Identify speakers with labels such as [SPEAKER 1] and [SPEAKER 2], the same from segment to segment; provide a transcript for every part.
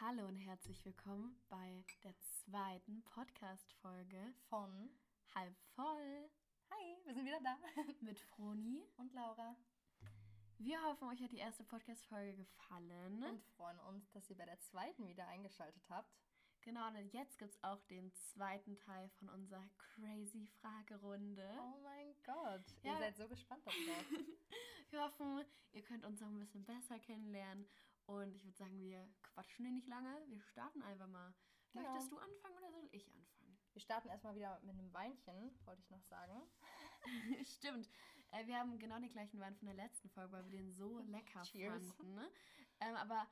[SPEAKER 1] Hallo und herzlich willkommen bei der zweiten Podcast-Folge
[SPEAKER 2] von
[SPEAKER 1] Halb voll
[SPEAKER 2] Hi, wir sind wieder da.
[SPEAKER 1] mit Froni.
[SPEAKER 2] Und Laura.
[SPEAKER 1] Wir hoffen, euch hat die erste Podcast-Folge gefallen.
[SPEAKER 2] Und freuen uns, dass ihr bei der zweiten wieder eingeschaltet habt.
[SPEAKER 1] Genau, und jetzt gibt es auch den zweiten Teil von unserer crazy Fragerunde.
[SPEAKER 2] Oh mein Gott,
[SPEAKER 1] Ja.
[SPEAKER 2] ihr seid so gespannt darauf.
[SPEAKER 1] Wir hoffen, ihr könnt uns noch ein bisschen besser kennenlernen. Und ich würde sagen, wir quatschen hier nicht lange. Wir starten einfach mal.
[SPEAKER 2] Genau.
[SPEAKER 1] Möchtest du anfangen oder soll ich anfangen?
[SPEAKER 2] Wir starten erstmal wieder mit einem Weinchen, wollte ich noch sagen.
[SPEAKER 1] Stimmt. Äh, wir haben genau den gleichen Wein von der letzten Folge, weil wir den so lecker
[SPEAKER 2] Cheers.
[SPEAKER 1] fanden. Ne? Ähm, aber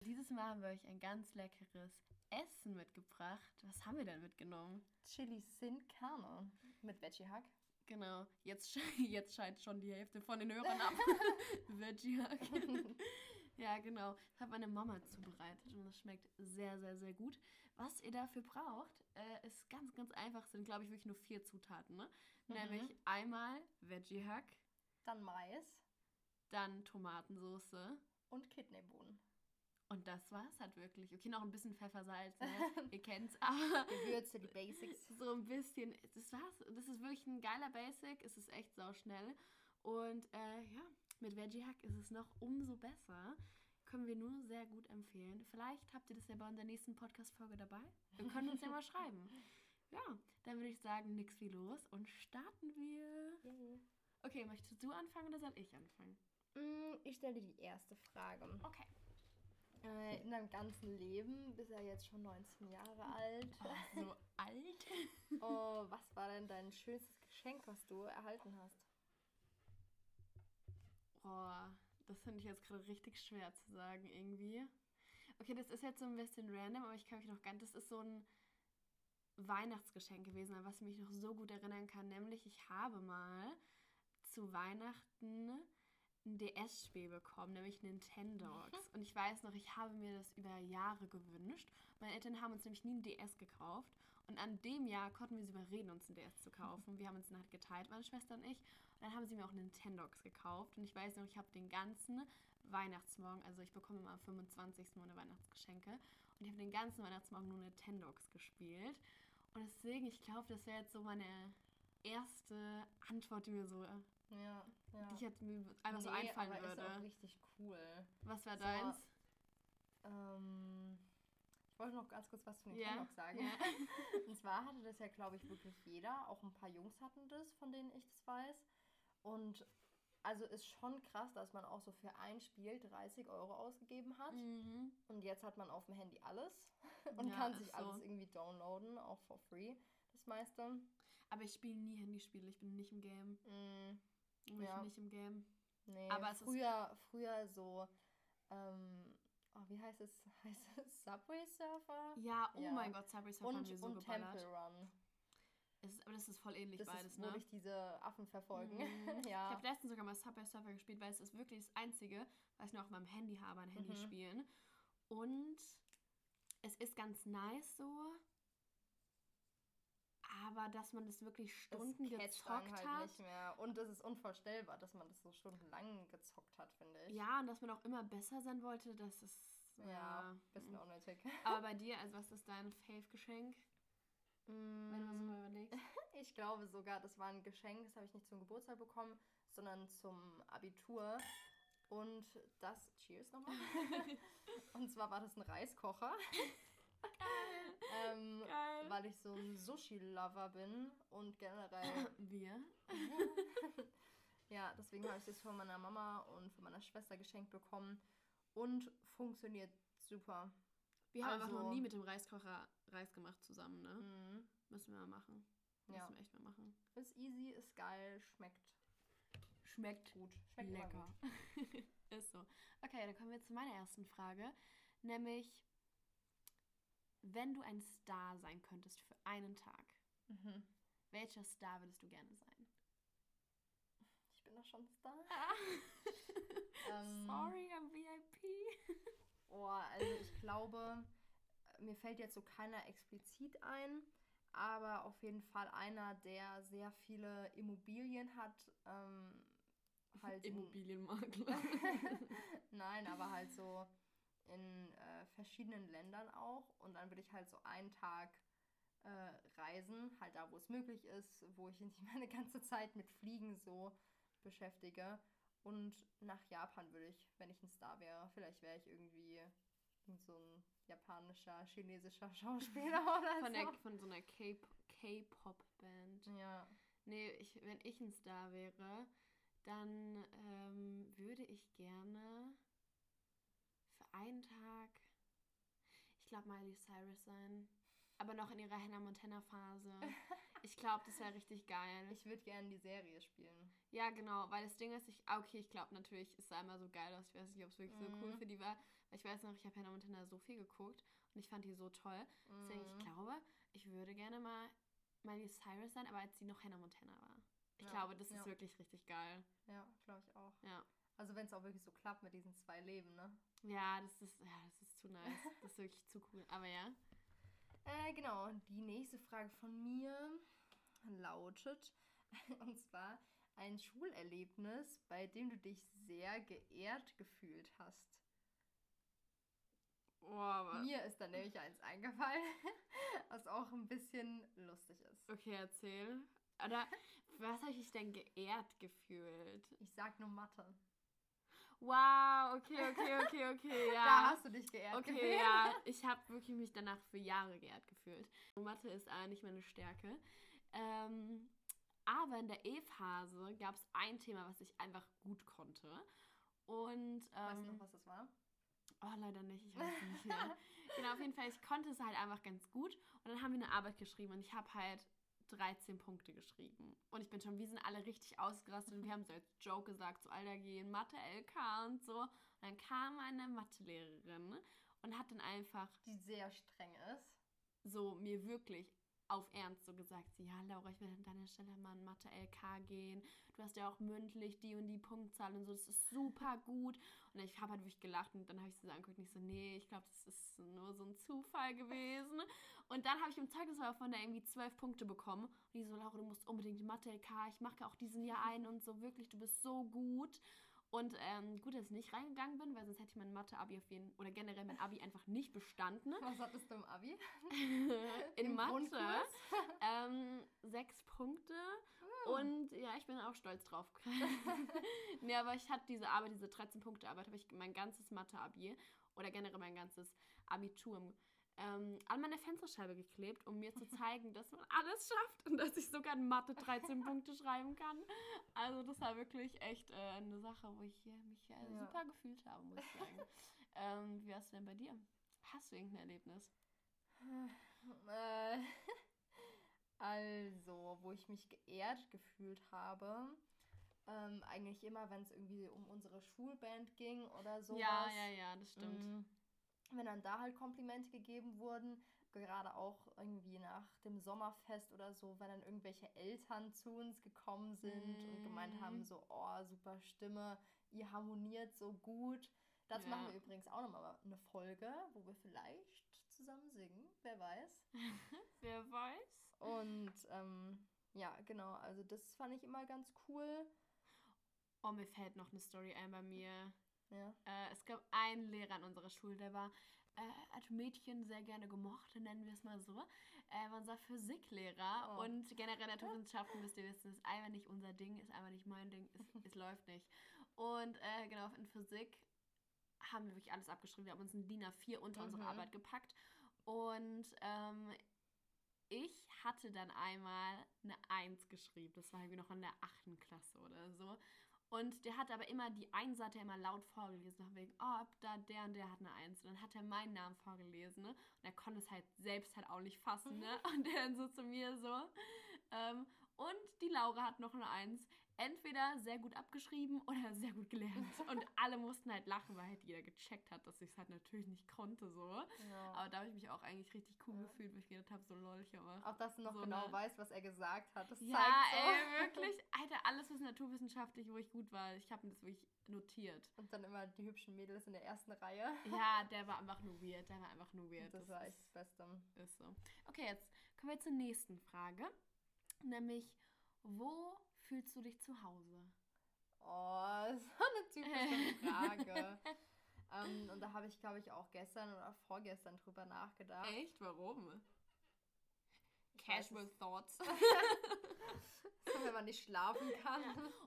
[SPEAKER 1] dieses Mal haben wir euch ein ganz leckeres Essen mitgebracht. Was haben wir denn mitgenommen?
[SPEAKER 2] Chili Sin Carne mit Veggie Hack.
[SPEAKER 1] Genau, jetzt, jetzt scheint schon die Hälfte von den Hörern ab. Veggie Hack. Ja, genau. Das hat meine Mama zubereitet und das schmeckt sehr, sehr, sehr gut. Was ihr dafür braucht, äh, ist ganz, ganz einfach. Es sind, glaube ich, wirklich nur vier Zutaten. Ne? Nämlich einmal Veggie Hack,
[SPEAKER 2] Dann Mais
[SPEAKER 1] dann Tomatensoße.
[SPEAKER 2] und Kidneybohnen.
[SPEAKER 1] Und das war's halt wirklich. Okay, noch ein bisschen Pfeffersalz, ne? ihr kennt's. Aber
[SPEAKER 2] Gewürze, die Basics.
[SPEAKER 1] so ein bisschen, das war's. Das ist wirklich ein geiler Basic. Es ist echt sauschnell. Und äh, ja, mit Veggie Hack ist es noch umso besser. Können wir nur sehr gut empfehlen. Vielleicht habt ihr das ja bei unserer nächsten Podcast-Folge dabei. Wir können uns ja mal schreiben. Ja, dann würde ich sagen, nix wie los und starten wir. Okay, möchtest du anfangen oder soll ich anfangen?
[SPEAKER 2] Mm, Ich stelle dir die erste Frage.
[SPEAKER 1] Okay.
[SPEAKER 2] Äh, In deinem ganzen Leben bist du ja jetzt schon 19 Jahre alt.
[SPEAKER 1] So alt?
[SPEAKER 2] Oh, was war denn dein schönstes Geschenk, was du erhalten hast?
[SPEAKER 1] Oh, das finde ich jetzt gerade richtig schwer zu sagen irgendwie. Okay, das ist jetzt so ein bisschen random, aber ich kann mich noch ganz. Das ist so ein Weihnachtsgeschenk gewesen, an was ich mich noch so gut erinnern kann. Nämlich, ich habe mal zu Weihnachten ein DS-Spiel bekommen, nämlich Nintendogs. Und ich weiß noch, ich habe mir das über Jahre gewünscht. Meine Eltern haben uns nämlich nie ein DS gekauft. Und an dem Jahr konnten wir sie überreden, uns ein DS zu kaufen. Wir haben uns dann halt geteilt, meine Schwester und ich. Und dann haben sie mir auch Nintendogs gekauft. Und ich weiß noch, ich habe den ganzen Weihnachtsmorgen, also ich bekomme immer am 25. meine Weihnachtsgeschenke. Und ich habe den ganzen Weihnachtsmorgen nur Nintendogs gespielt. Und deswegen, ich glaube, das wäre jetzt so meine erste Antwort, die mir so,
[SPEAKER 2] Ja, ja.
[SPEAKER 1] die hat mir einfach so
[SPEAKER 2] Nee,
[SPEAKER 1] einfallen
[SPEAKER 2] aber ist auch
[SPEAKER 1] würde.
[SPEAKER 2] richtig cool.
[SPEAKER 1] Was war
[SPEAKER 2] So,
[SPEAKER 1] deins?
[SPEAKER 2] Ähm, ich wollte noch ganz kurz was zu Nintendo sagen.
[SPEAKER 1] ja.
[SPEAKER 2] Und zwar hatte das ja, glaube ich, wirklich jeder. Auch ein paar Jungs hatten das, von denen ich das weiß. Und also ist schon krass, dass man auch so für ein Spiel 30 Euro ausgegeben hat. Und jetzt hat man auf dem Handy alles und
[SPEAKER 1] Mhm. Ja,
[SPEAKER 2] kann sich
[SPEAKER 1] so.
[SPEAKER 2] alles irgendwie downloaden, auch for free. Das meiste.
[SPEAKER 1] Aber ich spiele nie Handyspiele, ich bin nicht im Game. Bin
[SPEAKER 2] Ja.
[SPEAKER 1] ich nicht im Game.
[SPEAKER 2] nee,
[SPEAKER 1] Aber es ist-
[SPEAKER 2] früher, früher so, ähm, oh, wie heißt es? Heißt es Subway Surfer?
[SPEAKER 1] Ja, oh
[SPEAKER 2] Ja.
[SPEAKER 1] mein Gott, Subway Surfer haben
[SPEAKER 2] Und,
[SPEAKER 1] wir so
[SPEAKER 2] und
[SPEAKER 1] geballert.
[SPEAKER 2] Temple Run.
[SPEAKER 1] Ist, aber das ist voll ähnlich
[SPEAKER 2] Das
[SPEAKER 1] beides,
[SPEAKER 2] ist, wo
[SPEAKER 1] ne?
[SPEAKER 2] dich diese Affen verfolgen.
[SPEAKER 1] Ich
[SPEAKER 2] ja.
[SPEAKER 1] habe letztens sogar mal Subway Surfer gespielt, weil es ist wirklich das Einzige, was ich noch auf meinem Handy habe, an
[SPEAKER 2] Mhm.
[SPEAKER 1] Handy spielen. Und es ist ganz nice so. Aber dass man das wirklich Stunden
[SPEAKER 2] das einen
[SPEAKER 1] gezockt
[SPEAKER 2] halt
[SPEAKER 1] hat.
[SPEAKER 2] nicht mehr. Und es ist unvorstellbar, dass man das so stundenlang gezockt hat, finde ich.
[SPEAKER 1] Ja, und dass man auch immer besser sein wollte, das ist.
[SPEAKER 2] Ja,
[SPEAKER 1] äh,
[SPEAKER 2] bisschen unnötig.
[SPEAKER 1] Aber bei dir, also was ist dein Fave-Geschenk? Wenn du so mal überlegst.
[SPEAKER 2] Ich glaube sogar, das war ein Geschenk, das habe ich nicht zum Geburtstag bekommen, sondern zum Abitur. Und das, cheers nochmal. Und zwar war das ein Reiskocher. ähm,
[SPEAKER 1] Geil.
[SPEAKER 2] Weil ich so ein Sushi-Lover bin und generell
[SPEAKER 1] Wir?
[SPEAKER 2] Ja, deswegen habe ich das von meiner Mama und von meiner Schwester geschenkt bekommen und funktioniert super.
[SPEAKER 1] Wir haben einfach
[SPEAKER 2] Also-
[SPEAKER 1] noch nie mit dem Reiskocher Reis gemacht zusammen, ne? Müssen wir mal machen. Müssen
[SPEAKER 2] Ja.
[SPEAKER 1] wir echt mal machen.
[SPEAKER 2] Ist easy, ist geil, schmeckt
[SPEAKER 1] Schmeckt
[SPEAKER 2] gut. Schmeckt
[SPEAKER 1] lecker.
[SPEAKER 2] gut.
[SPEAKER 1] Ist so. Okay, dann kommen wir zu meiner ersten Frage. Nämlich, wenn du ein Star sein könntest für einen Tag,
[SPEAKER 2] Mhm.
[SPEAKER 1] welcher Star würdest du gerne sein?
[SPEAKER 2] Ich bin doch schon Star. ähm,
[SPEAKER 1] Sorry, I'm VIP.
[SPEAKER 2] oh, also ich glaube, mir fällt jetzt so keiner explizit ein, aber auf jeden Fall einer, der sehr viele Immobilien hat. Ähm, halt
[SPEAKER 1] Immobilienmakler.
[SPEAKER 2] Nein, aber halt so in äh, verschiedenen Ländern auch. Und dann würde ich halt so einen Tag äh, reisen, halt da, wo es möglich ist, wo ich nicht meine ganze Zeit mit Fliegen so beschäftige. Und nach Japan würde ich, wenn ich ein Star wäre, vielleicht wäre ich irgendwie so ein japanischer, chinesischer Schauspieler oder
[SPEAKER 1] Von,
[SPEAKER 2] so.
[SPEAKER 1] der, von so einer K-Pop-Band.
[SPEAKER 2] ja.
[SPEAKER 1] Nee, ich, wenn ich ein Star wäre, dann ähm, würde ich gerne für einen Tag, ich glaube, Miley Cyrus sein. Aber noch in ihrer Hannah Montana-Phase. Ich glaube, das wäre richtig geil.
[SPEAKER 2] Ich würde gerne die Serie spielen.
[SPEAKER 1] Ja, genau, weil das Ding ist, ich, ah, okay, ich glaube natürlich, es sah immer so geil aus. Ich weiß nicht, ob es wirklich so cool
[SPEAKER 2] Mhm.
[SPEAKER 1] für die war. Weil ich weiß noch, ich habe Hannah Montana so viel geguckt und ich fand die so toll. Deswegen, ich
[SPEAKER 2] Mhm.
[SPEAKER 1] glaube, ich würde gerne mal Miley Cyrus sein, aber als sie noch Hannah Montana war. Ich
[SPEAKER 2] Ja,
[SPEAKER 1] glaube, das
[SPEAKER 2] ja.
[SPEAKER 1] ist wirklich richtig geil.
[SPEAKER 2] Ja, glaube ich auch.
[SPEAKER 1] Ja.
[SPEAKER 2] Also wenn es auch wirklich so klappt mit diesen zwei Leben, ne?
[SPEAKER 1] Ja, das ist, ja, das ist zu nice. Das ist wirklich zu cool. Aber ja.
[SPEAKER 2] Äh, genau, die nächste Frage von mir lautet, und zwar ein Schulerlebnis, bei dem du dich sehr geehrt gefühlt hast.
[SPEAKER 1] Oh, aber.
[SPEAKER 2] Mir ist da nämlich eins eingefallen, was auch ein bisschen lustig ist.
[SPEAKER 1] Okay, erzähl. Oder was habe ich denn geehrt gefühlt?
[SPEAKER 2] Ich sag nur Mathe.
[SPEAKER 1] Wow, okay, okay, okay, okay, ja.
[SPEAKER 2] Da hast du dich geehrt
[SPEAKER 1] Okay,
[SPEAKER 2] gefühlt.
[SPEAKER 1] ja, ich habe wirklich mich danach für Jahre geehrt gefühlt. Mathe ist aber nicht meine Stärke. Ähm, aber in der E-Phase gab es ein Thema, was ich einfach gut konnte. Und
[SPEAKER 2] Weißt du
[SPEAKER 1] ähm,
[SPEAKER 2] noch, was das war?
[SPEAKER 1] oh, leider nicht, ich weiß es nicht mehr. genau, auf jeden Fall, ich konnte es halt einfach ganz gut. Und dann haben wir eine Arbeit geschrieben und ich habe halt 13 Punkte geschrieben. Und ich bin schon, wir sind alle richtig ausgerastet und wir haben so als Joke gesagt, so Alter, gehen Mathe LK und so. Und dann kam eine Mathelehrerin und hat dann einfach
[SPEAKER 2] Die sehr streng ist.
[SPEAKER 1] so mir wirklich auf Ernst so gesagt, ja, Laura, ich will an deiner Stelle mal in Mathe LK gehen. Du hast ja auch mündlich die und die Punktzahl und so, das ist super gut. Und ich habe halt wirklich gelacht und dann habe ich sie so angeguckt und ich so, nee, ich glaube, das ist nur so ein Zufall gewesen. Und dann habe ich im Zeugnis von der irgendwie zwölf Punkte bekommen. Und die so, Laura, du musst unbedingt Mathe LK, ich mache auch diesen Jahr ein und so, wirklich, du bist so gut. Und ähm, gut, dass ich nicht reingegangen bin, weil sonst hätte ich mein Mathe-Abi auf jeden oder generell mein Abi einfach nicht bestanden.
[SPEAKER 2] Was hattest du im Abi?
[SPEAKER 1] In
[SPEAKER 2] Im
[SPEAKER 1] Mathe. Ähm, sechs Punkte. Und ja, ich bin auch stolz drauf. nee, aber ich hatte diese Arbeit, diese 13-Punkte-Arbeit, habe ich mein ganzes Mathe-Abi oder generell mein ganzes Abitur ähm, an meine Fensterscheibe geklebt, um mir zu zeigen, dass man alles schafft und dass ich sogar in Mathe 13 Punkte schreiben kann. Also das war wirklich echt äh, eine Sache, wo ich äh, mich äh,
[SPEAKER 2] Ja.
[SPEAKER 1] super gefühlt habe, muss ich sagen. ähm, wie war es denn bei dir? Hast du irgendein Erlebnis?
[SPEAKER 2] Äh, also, wo ich mich geehrt gefühlt habe, ähm, eigentlich immer, wenn es irgendwie um unsere Schulband ging oder sowas.
[SPEAKER 1] Ja, ja, ja, das stimmt.
[SPEAKER 2] Mm, Wenn dann da halt Komplimente gegeben wurden, gerade auch irgendwie nach dem Sommerfest oder so, wenn dann irgendwelche Eltern zu uns gekommen sind und gemeint
[SPEAKER 1] Mhm.
[SPEAKER 2] haben, so, oh, super Stimme, ihr harmoniert so gut. Dazu
[SPEAKER 1] Ja.
[SPEAKER 2] machen wir übrigens auch nochmal eine Folge, wo wir vielleicht zusammen singen, wer weiß.
[SPEAKER 1] Wer weiß?
[SPEAKER 2] Und ähm, ja, genau, also das fand ich immer ganz cool.
[SPEAKER 1] Oh, mir fällt noch eine Story ein bei mir.
[SPEAKER 2] Ja.
[SPEAKER 1] Äh, es gab einen Lehrer an unserer Schule, der war äh, als Mädchen sehr gerne gemocht, nennen wir es mal so. Er war unser Physiklehrer
[SPEAKER 2] Oh.
[SPEAKER 1] und generell Naturwissenschaften, wisst ihr wissen, ist einfach nicht unser Ding, ist einfach nicht mein Ding, es, es läuft nicht. Und äh, genau, in Physik haben wir wirklich alles abgeschrieben. Wir haben uns ein DIN A4 unter unsere
[SPEAKER 2] Mhm.
[SPEAKER 1] Arbeit gepackt. Und ähm, ich hatte dann einmal eine Eins geschrieben. Das war irgendwie noch in der achten Klasse oder so. Und der hat aber immer die Eins hat er immer laut vorgelesen, nach wegen, oh, da der und der hat eine Eins. Und dann hat er meinen Namen vorgelesen, ne? Und er konnte es halt selbst halt auch nicht fassen, ne? Und der dann so zu mir so. Ähm, und die Laura hat noch eine Eins. Entweder sehr gut abgeschrieben oder sehr gut gelernt. Und alle mussten halt lachen, weil halt jeder gecheckt hat, dass ich es halt natürlich nicht konnte, so.
[SPEAKER 2] ja.
[SPEAKER 1] Aber da habe ich mich auch eigentlich richtig cool
[SPEAKER 2] Ja.
[SPEAKER 1] gefühlt, weil ich gedacht habe, so lol, ich aber.
[SPEAKER 2] Auch dass du noch
[SPEAKER 1] so
[SPEAKER 2] genau
[SPEAKER 1] eine-
[SPEAKER 2] weißt, was er gesagt hat. Das
[SPEAKER 1] Ja,
[SPEAKER 2] zeigt so.
[SPEAKER 1] ey, wirklich. Alter, alles was naturwissenschaftlich, wo ich gut war. Ich habe mir das wirklich notiert.
[SPEAKER 2] Und dann immer die hübschen Mädels in der ersten Reihe.
[SPEAKER 1] Ja, der war einfach nur weird. Der war einfach nur weird.
[SPEAKER 2] Das war echt das Beste.
[SPEAKER 1] ist so. Okay, jetzt kommen wir zur nächsten Frage. Nämlich, wo fühlst du dich zu Hause?
[SPEAKER 2] Oh, so eine typische Frage. ähm, und da habe habe ich, glaube ich, auch gestern oder vorgestern drüber nachgedacht.
[SPEAKER 1] Echt? Warum? Casual Thoughts.
[SPEAKER 2] Wenn man nicht schlafen kann.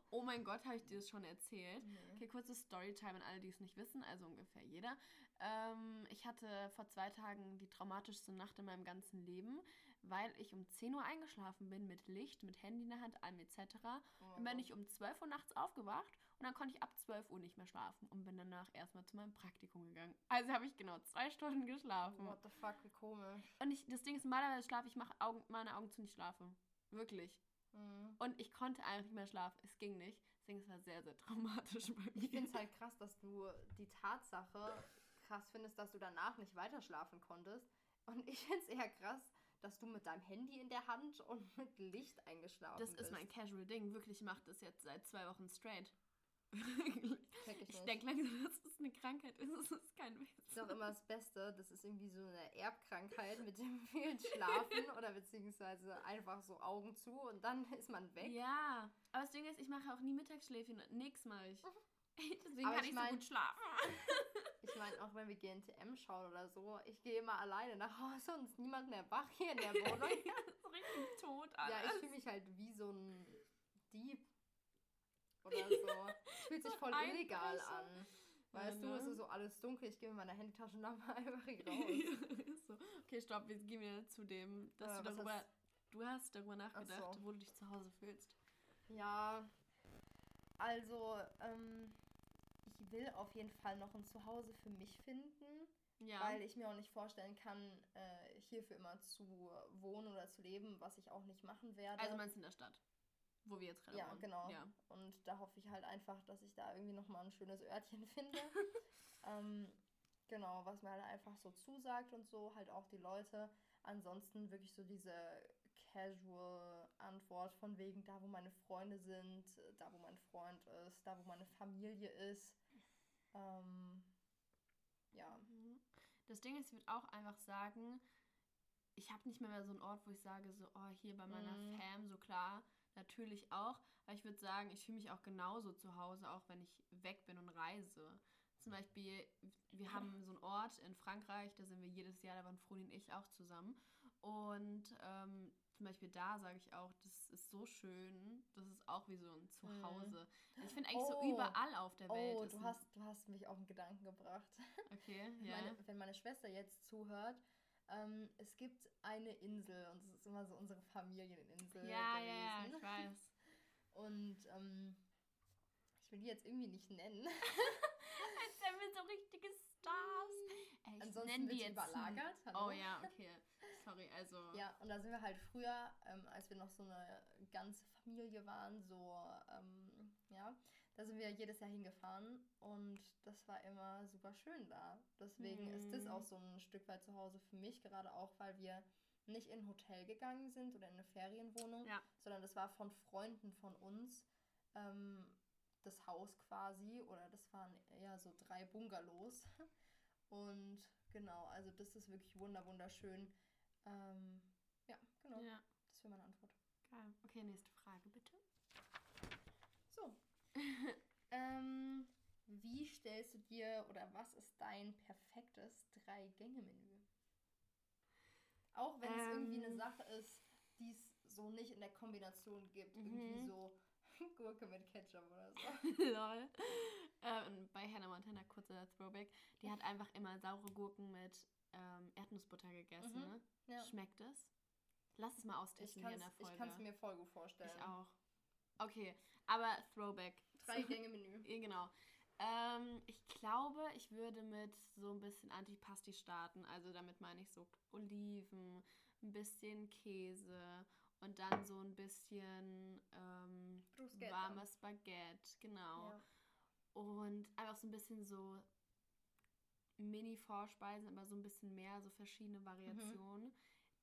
[SPEAKER 1] Oh mein Gott, habe ich dir das schon erzählt?
[SPEAKER 2] Nee.
[SPEAKER 1] Okay, kurze Storytime an alle, die es nicht wissen, also ungefähr jeder. Ähm, ich hatte vor zwei Tagen die traumatischste Nacht in meinem ganzen Leben, weil ich um 10 Uhr eingeschlafen bin mit Licht, mit Handy in der Hand, allem etc.
[SPEAKER 2] Oh
[SPEAKER 1] Dann bin ich um 12 Uhr nachts aufgewacht und dann konnte ich ab 12 Uhr nicht mehr schlafen und bin danach erstmal zu meinem Praktikum gegangen. Also habe ich genau zwei Stunden geschlafen.
[SPEAKER 2] What the fuck, wie komisch.
[SPEAKER 1] Und ich, das Ding ist, normalerweise schlafe ich, mache Augen, meine Augen zu nicht schlafen. Wirklich.
[SPEAKER 2] Mhm.
[SPEAKER 1] Und ich konnte einfach nicht mehr schlafen. Es ging nicht. Deswegen ist es war sehr, sehr traumatisch bei mir.
[SPEAKER 2] Ich finde es halt krass, dass du die Tatsache krass findest, dass du danach nicht weiter schlafen konntest. Und ich finde es eher krass, dass du mit deinem Handy in der Hand und mit Licht eingeschlafen
[SPEAKER 1] Das
[SPEAKER 2] bist.
[SPEAKER 1] ist mein Casual Ding. Wirklich, ich mache das jetzt seit zwei Wochen straight.
[SPEAKER 2] Check ich
[SPEAKER 1] ich denke langsam, dass es eine Krankheit ist. Es ist kein Witz.
[SPEAKER 2] Das ist auch immer das Beste. Das ist irgendwie so eine Erbkrankheit mit dem vielen Schlafen oder beziehungsweise einfach so Augen zu und dann ist man weg.
[SPEAKER 1] Ja, aber das Ding ist, ich mache auch nie Mittagsschläfchen. Nix mache ich. Deswegen
[SPEAKER 2] Aber
[SPEAKER 1] kann
[SPEAKER 2] ich
[SPEAKER 1] ich,
[SPEAKER 2] mein-
[SPEAKER 1] so gut schlafen.
[SPEAKER 2] Ich meine, auch wenn wir GNTM schauen oder so, ich gehe immer alleine nach Hause und ist niemand mehr wach hier in der Wohnung.
[SPEAKER 1] das ist richtig tot alles.
[SPEAKER 2] ja, ich fühle mich halt wie so ein Dieb oder so. Fühlt sich voll illegal an. Weißt
[SPEAKER 1] Ja,
[SPEAKER 2] du, es
[SPEAKER 1] ne?
[SPEAKER 2] ist so alles dunkel, ich gehe mit meiner Handytaschenlampe einfach hier raus.
[SPEAKER 1] So. Okay, stopp, wir gehen wieder zu dem, dass
[SPEAKER 2] Äh,
[SPEAKER 1] du darüber,
[SPEAKER 2] hast-
[SPEAKER 1] du hast darüber nachgedacht,
[SPEAKER 2] so.
[SPEAKER 1] wo du dich zu Hause fühlst.
[SPEAKER 2] Ja, also, ähm, ich will auf jeden Fall noch ein Zuhause für mich finden,
[SPEAKER 1] Ja.
[SPEAKER 2] weil ich mir auch nicht vorstellen kann, äh, hier für immer zu wohnen oder zu leben, was ich auch nicht machen werde.
[SPEAKER 1] also meinst du in der Stadt, wo wir jetzt gerade
[SPEAKER 2] Ja,
[SPEAKER 1] wohnen?
[SPEAKER 2] genau.
[SPEAKER 1] Ja.
[SPEAKER 2] Und da hoffe ich halt einfach, dass ich da irgendwie nochmal ein schönes Örtchen finde. ähm, genau, was mir halt einfach so zusagt und so, halt auch die Leute. Ansonsten wirklich so diese Casual-Antwort von wegen da, wo meine Freunde sind, da, wo mein Freund ist, da, wo meine Familie ist. Ähm, ja.
[SPEAKER 1] Mhm. Das Ding ist, ich würde auch einfach sagen, ich habe nicht mehr, mehr so einen Ort, wo ich sage, so, oh, hier bei meiner
[SPEAKER 2] Mhm.
[SPEAKER 1] Fam, so klar, natürlich auch. Aber ich würde sagen, ich fühle mich auch genauso zu Hause, auch wenn ich weg bin und reise. Zum Beispiel, wir haben so einen Ort in Frankreich, da sind wir jedes Jahr, da waren Froni und ich auch zusammen. Und ähm, zum Beispiel da sage ich auch, das ist so schön, das ist auch wie so ein Zuhause. Ich finde eigentlich so
[SPEAKER 2] Oh.
[SPEAKER 1] überall auf der Welt.
[SPEAKER 2] Oh, du hast, du hast mich auf einen Gedanken gebracht.
[SPEAKER 1] Okay, ja.
[SPEAKER 2] meine, wenn meine Schwester jetzt zuhört, ähm, es gibt eine Insel und es ist immer so unsere Familieninsel
[SPEAKER 1] ja, ja. Ich weiß.
[SPEAKER 2] Und ähm, ich will die jetzt irgendwie nicht nennen.
[SPEAKER 1] Als wären wir so richtige Stars. Ey, ich
[SPEAKER 2] Ansonsten wird
[SPEAKER 1] die jetzt
[SPEAKER 2] überlagert.
[SPEAKER 1] Oh
[SPEAKER 2] Hallo?
[SPEAKER 1] ja, okay. Sorry, also.
[SPEAKER 2] Ja, und da sind wir halt früher, ähm, als wir noch so eine ganze Familie waren, so, ähm, ja, da sind wir jedes Jahr hingefahren und das war immer super schön da. Deswegen ist das
[SPEAKER 1] Mhm.
[SPEAKER 2] auch so ein Stück weit zu Hause für mich, gerade auch, weil wir nicht in ein Hotel gegangen sind oder in eine Ferienwohnung,
[SPEAKER 1] Ja.
[SPEAKER 2] sondern das war von Freunden von uns ähm, das Haus quasi oder das waren eher so drei Bungalows. Und genau, also das ist wirklich wunder wunderschön. Ähm, ja, genau.
[SPEAKER 1] Ja,
[SPEAKER 2] Das wäre meine Antwort.
[SPEAKER 1] geil. Okay, nächste Frage bitte.
[SPEAKER 2] So. ähm, wie stellst du dir oder was ist dein perfektes Drei-Gänge-Menü? Auch wenn es irgendwie eine
[SPEAKER 1] Ähm.
[SPEAKER 2] Sache ist, die es so nicht in der Kombination gibt. Irgendwie
[SPEAKER 1] Mhm.
[SPEAKER 2] so Gurke mit Ketchup oder so.
[SPEAKER 1] Lol. Ähm, bei Hannah Montana, kurzer Throwback, die hat einfach immer saure Gurken mit ähm, Erdnussbutter gegessen,
[SPEAKER 2] Mhm,
[SPEAKER 1] ne?
[SPEAKER 2] Ja.
[SPEAKER 1] Schmeckt es? Lass es mal
[SPEAKER 2] Ich
[SPEAKER 1] austesten
[SPEAKER 2] kann
[SPEAKER 1] hier in der
[SPEAKER 2] es
[SPEAKER 1] Folge.
[SPEAKER 2] mir voll gut vorstellen.
[SPEAKER 1] Ich auch. Okay, aber Throwback.
[SPEAKER 2] Drei-Gänge-Menü.
[SPEAKER 1] Ja, genau. Ähm, ich glaube, ich würde mit so ein bisschen Antipasti starten. Also damit meine ich so Oliven, ein bisschen Käse und dann so ein bisschen ähm, warmes Baguette, genau.
[SPEAKER 2] Ja.
[SPEAKER 1] Und einfach so ein bisschen so Mini-Vorspeisen, aber so ein bisschen mehr, so verschiedene Variationen.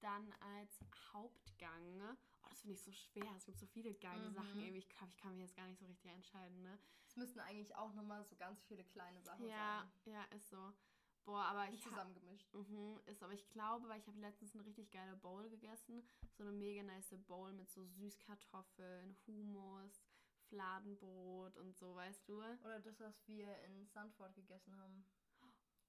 [SPEAKER 1] Dann als Hauptgang, oh, das finde ich so schwer. Es gibt so viele geile
[SPEAKER 2] Mhm.
[SPEAKER 1] Sachen. Irgendwie, ich ich kann mich jetzt gar nicht so richtig entscheiden, ne?
[SPEAKER 2] Es müssten eigentlich auch nochmal so ganz viele kleine Sachen
[SPEAKER 1] Ja,
[SPEAKER 2] sein.
[SPEAKER 1] ja, ist so. Boah, aber ich
[SPEAKER 2] zusammengemischt.
[SPEAKER 1] Mhm, ist, aber ich glaube, weil ich habe letztens eine richtig geile Bowl gegessen. So eine mega nice Bowl mit so Süßkartoffeln, Hummus, Fladenbrot und so, weißt du?
[SPEAKER 2] Oder das, was wir in Sandford gegessen haben.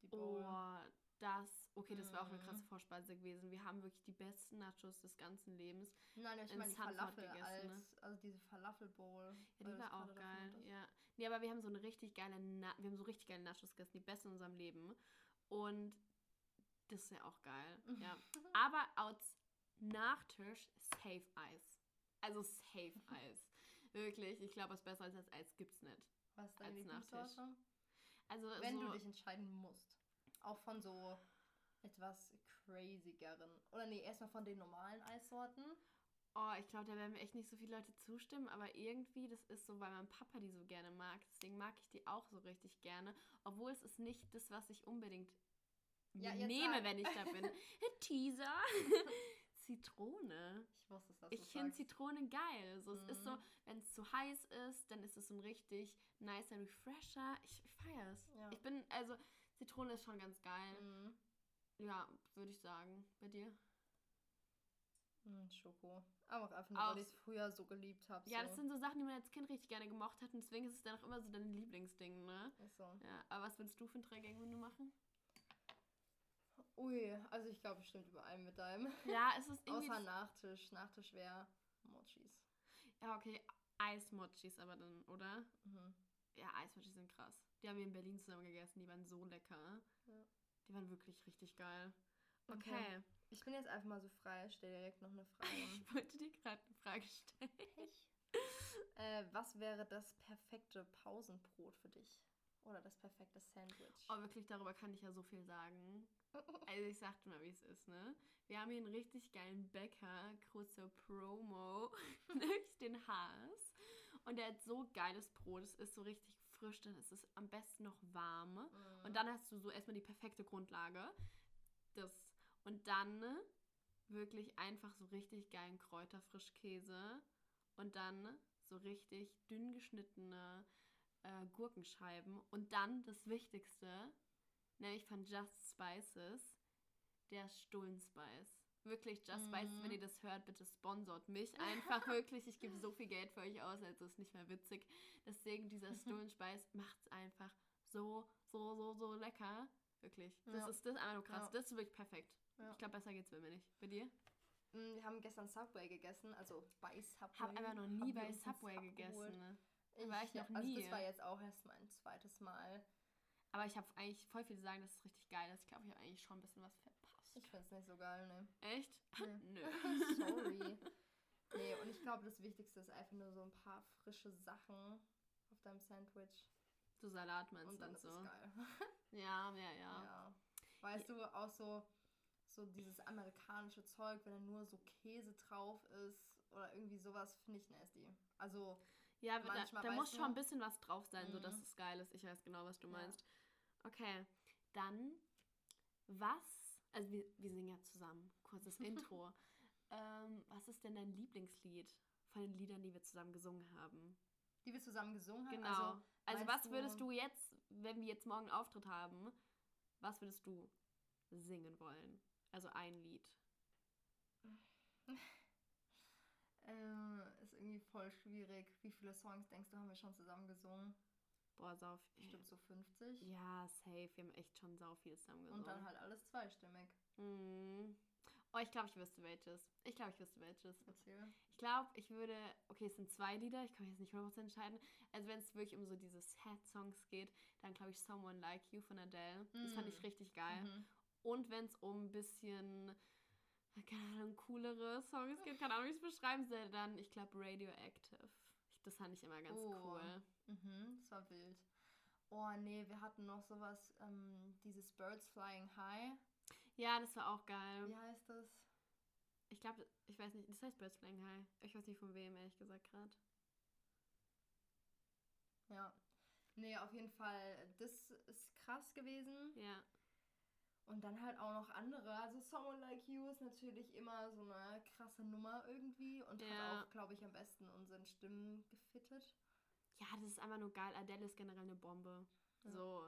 [SPEAKER 2] Die Bowl.
[SPEAKER 1] Oh, das. Okay, das wäre auch eine
[SPEAKER 2] Mhm.
[SPEAKER 1] krasse Vorspeise gewesen. Wir haben wirklich die besten Nachos des ganzen Lebens.
[SPEAKER 2] Nein, ich
[SPEAKER 1] in
[SPEAKER 2] meine die Falafel
[SPEAKER 1] gegessen,
[SPEAKER 2] als,
[SPEAKER 1] ne?
[SPEAKER 2] also diese Falafel-Bowl.
[SPEAKER 1] Ja,
[SPEAKER 2] weil
[SPEAKER 1] die war auch geil. Ja. Nee, aber wir haben so eine richtig geile, Na wir haben so richtig geile Nachos gegessen, die besten in unserem Leben. Und das ist ja auch geil. Ja. Aber als Nachtisch Safe Eis. Also Safe Eis. Wirklich, ich glaube, was besser als das Eis gibt's nicht.
[SPEAKER 2] Was ist deine
[SPEAKER 1] als
[SPEAKER 2] Lieblingssorte?
[SPEAKER 1] Also
[SPEAKER 2] Wenn
[SPEAKER 1] so,
[SPEAKER 2] du dich entscheiden musst. Auch von so etwas crazygeren. Oder nee, erstmal von den normalen Eissorten.
[SPEAKER 1] Oh, ich glaube, da werden mir echt nicht so viele Leute zustimmen, aber irgendwie, das ist so, weil mein Papa die so gerne mag. Deswegen mag ich die auch so richtig gerne. Obwohl es ist nicht das, was ich unbedingt
[SPEAKER 2] Ja,
[SPEAKER 1] nehme,
[SPEAKER 2] sag.
[SPEAKER 1] wenn ich da bin. Teaser. Zitrone.
[SPEAKER 2] Ich wusste es, dass
[SPEAKER 1] Ich finde. Zitrone geil. So, Es ist so,
[SPEAKER 2] Mhm.
[SPEAKER 1] wenn es zu heiß ist, dann ist es so ein richtig nicer Refresher. Ich, ich feiere es.
[SPEAKER 2] Ja.
[SPEAKER 1] Ich bin, also, Zitrone ist schon ganz geil.
[SPEAKER 2] Mhm.
[SPEAKER 1] Ja, würde ich sagen. Bei dir?
[SPEAKER 2] Mm, Schoko. Aber auch einfach nur, weil ich es früher so geliebt habe.
[SPEAKER 1] Ja,
[SPEAKER 2] so.
[SPEAKER 1] das sind so Sachen, die man als Kind richtig gerne gemocht hat und deswegen ist es dann auch immer so dein Lieblingsding, ne?
[SPEAKER 2] Ist so.
[SPEAKER 1] Ja, aber was würdest du für ein Drei-Gänge-Menü machen?
[SPEAKER 2] Ui, also ich glaube, bestimmt überall mit deinem.
[SPEAKER 1] Ja, es ist irgendwie...
[SPEAKER 2] Außer Nachtisch. Nachtisch wäre Mochis.
[SPEAKER 1] ja, okay, Eismochis aber dann, oder?
[SPEAKER 2] Mhm.
[SPEAKER 1] Ja, Eismochis sind krass. Die haben wir in Berlin zusammen gegessen, die waren so lecker.
[SPEAKER 2] Ja.
[SPEAKER 1] Die waren wirklich richtig geil.
[SPEAKER 2] Okay.
[SPEAKER 1] Okay,
[SPEAKER 2] Ich bin jetzt einfach mal so frei, stell direkt noch eine Frage.
[SPEAKER 1] ich wollte dir gerade eine Frage stellen.
[SPEAKER 2] äh, was wäre das perfekte Pausenbrot für dich? Oder das perfekte Sandwich?
[SPEAKER 1] Oh, wirklich, darüber kann ich ja so viel sagen. Also ich sag dir mal, wie es ist, ne? Wir haben hier einen richtig geilen Bäcker, kurze Promo, nämlich den Haas. Und der hat so geiles Brot, es ist so richtig frisch, dann ist es am besten noch warm.
[SPEAKER 2] Mhm.
[SPEAKER 1] Und dann hast du so erstmal die perfekte Grundlage. Das, und dann wirklich einfach so richtig geilen Kräuterfrischkäse. Und dann so richtig dünn geschnittene äh, Gurkenscheiben. Und dann das Wichtigste, nämlich von Just Spices, der Stullenspice. Wirklich, Just Spices,
[SPEAKER 2] Mhm.
[SPEAKER 1] wenn ihr das hört, bitte sponsort mich einfach wirklich. Ich gebe so viel Geld für euch aus, also ist nicht mehr witzig. Deswegen, dieser Stullenspice macht es einfach so, so, so, so lecker. Wirklich. Das
[SPEAKER 2] Ja.
[SPEAKER 1] ist das ist einfach nur krass.
[SPEAKER 2] Ja.
[SPEAKER 1] Das ist wirklich perfekt.
[SPEAKER 2] Ja.
[SPEAKER 1] Ich glaube, besser geht's bei mir nicht. Bei dir?
[SPEAKER 2] Mm, Wir haben gestern Subway gegessen, also bei Subway.
[SPEAKER 1] Hab einfach noch nie bei Subway
[SPEAKER 2] Sub
[SPEAKER 1] gegessen. Ne?
[SPEAKER 2] Ich,
[SPEAKER 1] war ich noch
[SPEAKER 2] Also
[SPEAKER 1] nie.
[SPEAKER 2] das war jetzt auch erst mein zweites Mal.
[SPEAKER 1] Aber ich habe eigentlich voll viel sagen, dass es richtig geil ist. Ich glaube, ich habe eigentlich schon ein bisschen was.
[SPEAKER 2] Ich find's nicht so geil, ne?
[SPEAKER 1] Echt?
[SPEAKER 2] Nee.
[SPEAKER 1] Nö.
[SPEAKER 2] Sorry. Nee, und ich glaube, das Wichtigste ist einfach nur so ein paar frische Sachen auf deinem Sandwich.
[SPEAKER 1] So Salat meinst
[SPEAKER 2] Und
[SPEAKER 1] du
[SPEAKER 2] dann
[SPEAKER 1] und
[SPEAKER 2] ist
[SPEAKER 1] so.
[SPEAKER 2] es geil.
[SPEAKER 1] Ja, ja, ja.
[SPEAKER 2] Ja. Weißt du, auch so, so dieses amerikanische Zeug, wenn da nur so Käse drauf ist oder irgendwie sowas, finde ich nasty. Also,
[SPEAKER 1] Ja, da,
[SPEAKER 2] Manchmal
[SPEAKER 1] da
[SPEAKER 2] weißt
[SPEAKER 1] muss schon ein bisschen was drauf sein,
[SPEAKER 2] Mhm.
[SPEAKER 1] es geil ist. Ich weiß genau, was du
[SPEAKER 2] Ja.
[SPEAKER 1] meinst. Okay, dann was, also wir, wir singen ja zusammen, kurzes Intro. Ähm, was ist denn dein Lieblingslied von den Liedern, die wir zusammen gesungen haben?
[SPEAKER 2] die wir zusammen gesungen haben.
[SPEAKER 1] Genau.
[SPEAKER 2] Also,
[SPEAKER 1] Also, was
[SPEAKER 2] du-
[SPEAKER 1] würdest du jetzt, wenn wir jetzt morgen einen Auftritt haben, was würdest du singen wollen? Also ein Lied.
[SPEAKER 2] ähm, ist irgendwie voll schwierig. Wie viele Songs denkst du, haben wir schon zusammen gesungen?
[SPEAKER 1] Boah, sau
[SPEAKER 2] Bestimmt so 50.
[SPEAKER 1] Ja, safe. Wir haben echt schon sau viel zusammen gesungen.
[SPEAKER 2] Und dann halt alles zweistimmig.
[SPEAKER 1] Mm. Oh, ich glaube, ich wüsste welches. Ich glaube, ich wüsste welches.
[SPEAKER 2] Erzähl.
[SPEAKER 1] Ich glaube, ich würde. Okay, es sind zwei Lieder. Ich kann mich jetzt nicht 100% entscheiden. Also, wenn es wirklich um so diese Sad-Songs geht, dann glaube ich Someone Like You von Adele. Das fand ich
[SPEAKER 2] Mm.
[SPEAKER 1] richtig geil.
[SPEAKER 2] Mhm.
[SPEAKER 1] Und wenn es um ein bisschen. Keine Ahnung, coolere Songs geht, keine Ahnung, wie ich es beschreiben soll, dann, ich glaube, Radioactive. Das fand ich immer ganz
[SPEAKER 2] Oh.
[SPEAKER 1] cool.
[SPEAKER 2] Mhm, das war wild. Oh nee, wir hatten noch sowas, ähm, dieses Birds Flying High.
[SPEAKER 1] Ja, das war auch geil.
[SPEAKER 2] Wie heißt das?
[SPEAKER 1] Ich glaube, ich weiß nicht, das heißt Birds Flying High. Ich weiß nicht von wem, ehrlich gesagt, gerade.
[SPEAKER 2] Ja. Nee, auf jeden Fall, das ist krass gewesen.
[SPEAKER 1] Ja.
[SPEAKER 2] Und dann halt auch noch andere. Also Someone Like You ist natürlich immer so eine krasse Nummer irgendwie und
[SPEAKER 1] Ja.
[SPEAKER 2] hat auch, glaube ich, am besten unseren Stimmen gefittet.
[SPEAKER 1] Ja, das ist einfach nur geil. Adele ist generell eine Bombe.
[SPEAKER 2] Ja.
[SPEAKER 1] So,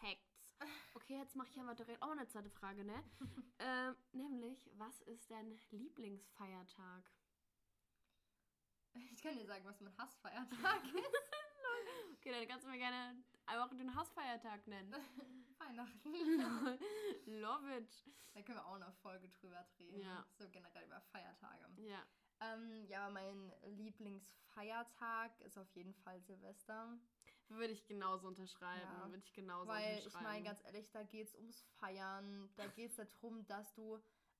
[SPEAKER 1] Facts. Okay, jetzt mache ich aber direkt auch eine zweite Frage, ne? ähm, nämlich, was ist dein Lieblingsfeiertag?
[SPEAKER 2] Ich kann dir sagen, was mein Hassfeiertag ist.
[SPEAKER 1] Okay, dann kannst du mir gerne einfach den Hausfeiertag nennen.
[SPEAKER 2] Weihnachten.
[SPEAKER 1] love it.
[SPEAKER 2] Da können wir auch eine Folge drüber drehen.
[SPEAKER 1] Ja.
[SPEAKER 2] So generell über Feiertage.
[SPEAKER 1] Ja.
[SPEAKER 2] Ähm, ja, aber mein Lieblingsfeiertag ist auf jeden Fall Silvester.
[SPEAKER 1] Würde ich genauso unterschreiben.
[SPEAKER 2] Ja,
[SPEAKER 1] Würde ich genauso
[SPEAKER 2] Weil ich
[SPEAKER 1] unterschreiben.
[SPEAKER 2] meine, ganz ehrlich, da geht es ums Feiern. Da geht es darum, dass du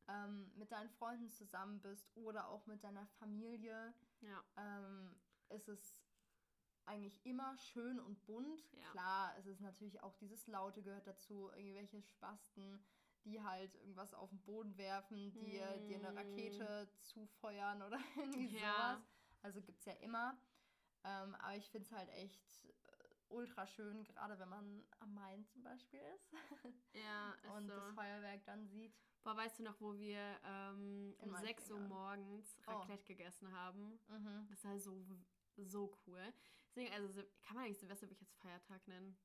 [SPEAKER 2] ähm, mit deinen Freunden zusammen bist oder auch mit deiner Familie.
[SPEAKER 1] ja.
[SPEAKER 2] Ähm, ist es eigentlich immer schön und bunt.
[SPEAKER 1] Ja.
[SPEAKER 2] Klar, es ist natürlich auch dieses Laute gehört dazu, irgendwelche Spasten, die halt irgendwas auf den Boden werfen, die dir eine
[SPEAKER 1] Mm.
[SPEAKER 2] Rakete zufeuern oder irgendwie
[SPEAKER 1] Ja.
[SPEAKER 2] sowas. Also gibt es ja immer. Ähm, aber ich finde es halt echt äh, ultra schön, gerade wenn man am Main zum Beispiel ist
[SPEAKER 1] Ja, ist
[SPEAKER 2] und
[SPEAKER 1] so.
[SPEAKER 2] das Feuerwerk dann sieht.
[SPEAKER 1] Boah, weißt du noch, wo wir ähm, um 6 Uhr morgens
[SPEAKER 2] Oh.
[SPEAKER 1] Raclette gegessen haben?
[SPEAKER 2] Mhm.
[SPEAKER 1] Das war so, so cool. Deswegen, also kann man eigentlich Silvester wirklich als Feiertag nennen?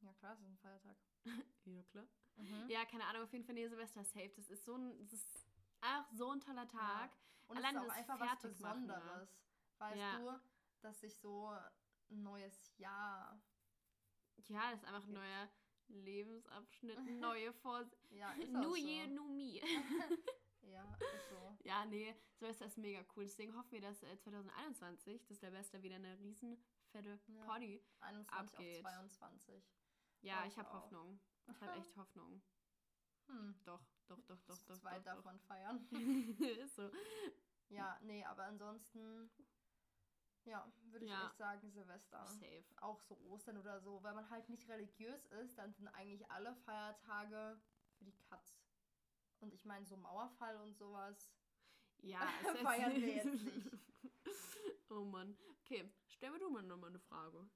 [SPEAKER 2] Ja klar, es ist ein Feiertag.
[SPEAKER 1] Ja, klar.
[SPEAKER 2] Mhm.
[SPEAKER 1] Ja, keine Ahnung, auf jeden Fall, nee, Silvester safe. Das ist so ein, das ist einfach so ein toller Tag.
[SPEAKER 2] Und
[SPEAKER 1] Allein
[SPEAKER 2] es ist auch einfach was? Besonderes. Weißt
[SPEAKER 1] Ja.
[SPEAKER 2] du, dass sich so ein neues Jahr.
[SPEAKER 1] Ja, das ist einfach ein neuer Lebensabschnitt, neue Vor...
[SPEAKER 2] Ja, ist auch
[SPEAKER 1] New
[SPEAKER 2] so.
[SPEAKER 1] Year, New Me.
[SPEAKER 2] Ja, ist so.
[SPEAKER 1] ja, nee, Silvester ist mega cool. Deswegen hoffen wir, dass äh, 2021 das Silvester wieder eine riesen fette
[SPEAKER 2] Ja.
[SPEAKER 1] Party.
[SPEAKER 2] 21
[SPEAKER 1] Abgeht.
[SPEAKER 2] auf 22.
[SPEAKER 1] Ja,
[SPEAKER 2] Hoffe
[SPEAKER 1] ich habe. Hoffnung. Ich habe echt Hoffnung.
[SPEAKER 2] Hm.
[SPEAKER 1] Doch, doch, doch, doch, doch.
[SPEAKER 2] zweit
[SPEAKER 1] doch,
[SPEAKER 2] darf
[SPEAKER 1] doch.
[SPEAKER 2] feiern.
[SPEAKER 1] ist so.
[SPEAKER 2] Ja, nee, aber ansonsten, ja, würde ich
[SPEAKER 1] Ja.
[SPEAKER 2] echt sagen Silvester.
[SPEAKER 1] Safe.
[SPEAKER 2] Auch so Ostern oder so. Weil man halt nicht religiös ist, dann sind eigentlich alle Feiertage für die Katz. Und ich meine, so Mauerfall und sowas.
[SPEAKER 1] Ja,
[SPEAKER 2] Feiern wir jetzt nicht.
[SPEAKER 1] oh Mann. Okay, stell mir du mal nochmal eine Frage.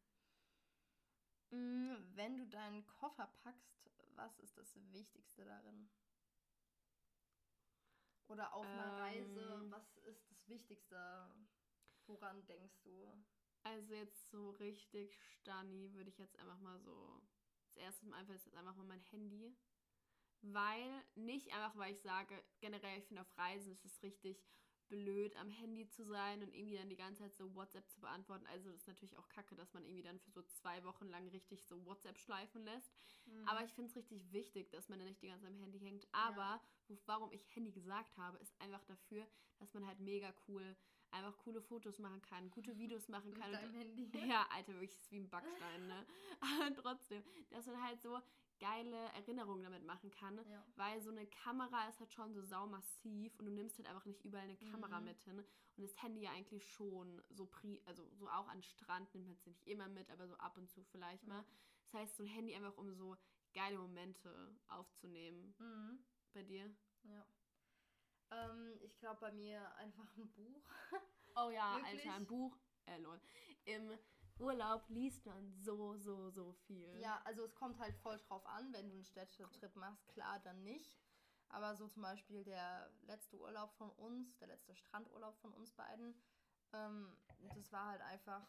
[SPEAKER 2] Mm, Wenn du deinen Koffer packst, was ist das Wichtigste darin? Oder auf einer Reise,
[SPEAKER 1] Ähm.
[SPEAKER 2] was ist das Wichtigste? Woran denkst du?
[SPEAKER 1] Also jetzt so richtig Stani würde ich jetzt einfach mal so. Als erstes mal einfach ist jetzt einfach mal mein Handy. Weil, nicht einfach, weil ich sage, generell, ich finde auf Reisen ist es richtig blöd, am Handy zu sein und irgendwie dann die ganze Zeit so WhatsApp zu beantworten. Also das ist natürlich auch kacke, dass man irgendwie dann für so zwei Wochen lang richtig so WhatsApp schleifen lässt.
[SPEAKER 2] Mhm.
[SPEAKER 1] Aber ich finde es richtig wichtig, dass man dann nicht die ganze Zeit am Handy hängt. Aber wo, warum ich Handy gesagt habe, ist einfach dafür, dass man halt mega cool einfach coole Fotos machen kann, gute Videos machen
[SPEAKER 2] mit
[SPEAKER 1] kann.
[SPEAKER 2] deinem
[SPEAKER 1] Und,
[SPEAKER 2] Handy.
[SPEAKER 1] ja, Alter, wirklich ist wie ein Backstein, ne? Aber trotzdem, dass man halt so geile Erinnerungen damit machen kann.
[SPEAKER 2] Ja.
[SPEAKER 1] Weil so eine Kamera ist halt schon so saumassiv und du nimmst halt einfach nicht überall eine Kamera
[SPEAKER 2] Mhm.
[SPEAKER 1] mit hin. Und das Handy ja eigentlich schon so pri also so auch an Strand nimmt man es nicht immer mit, aber so ab und zu vielleicht mal.
[SPEAKER 2] Ja.
[SPEAKER 1] Das heißt, so ein Handy einfach um so geile Momente aufzunehmen.
[SPEAKER 2] Mhm.
[SPEAKER 1] Bei dir?
[SPEAKER 2] Ja. Ähm, ich glaube bei mir einfach ein Buch.
[SPEAKER 1] Oh ja,
[SPEAKER 2] Wirklich?
[SPEAKER 1] Alter, ein Buch. Äh, lol. Im Urlaub liest man so, so, so viel.
[SPEAKER 2] Ja, also es kommt halt voll drauf an, wenn du einen Städtetrip machst, klar, dann nicht. Aber so zum Beispiel der letzte Urlaub von uns, der letzte Strandurlaub von uns beiden, ähm, das war halt einfach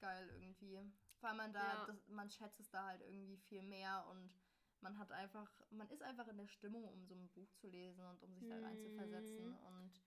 [SPEAKER 2] geil irgendwie. Weil man da,
[SPEAKER 1] Ja.
[SPEAKER 2] das, man schätzt es da halt irgendwie viel mehr und man hat einfach, man ist einfach in der Stimmung, um so ein Buch zu lesen und um sich da reinzuversetzen
[SPEAKER 1] Mhm.
[SPEAKER 2] und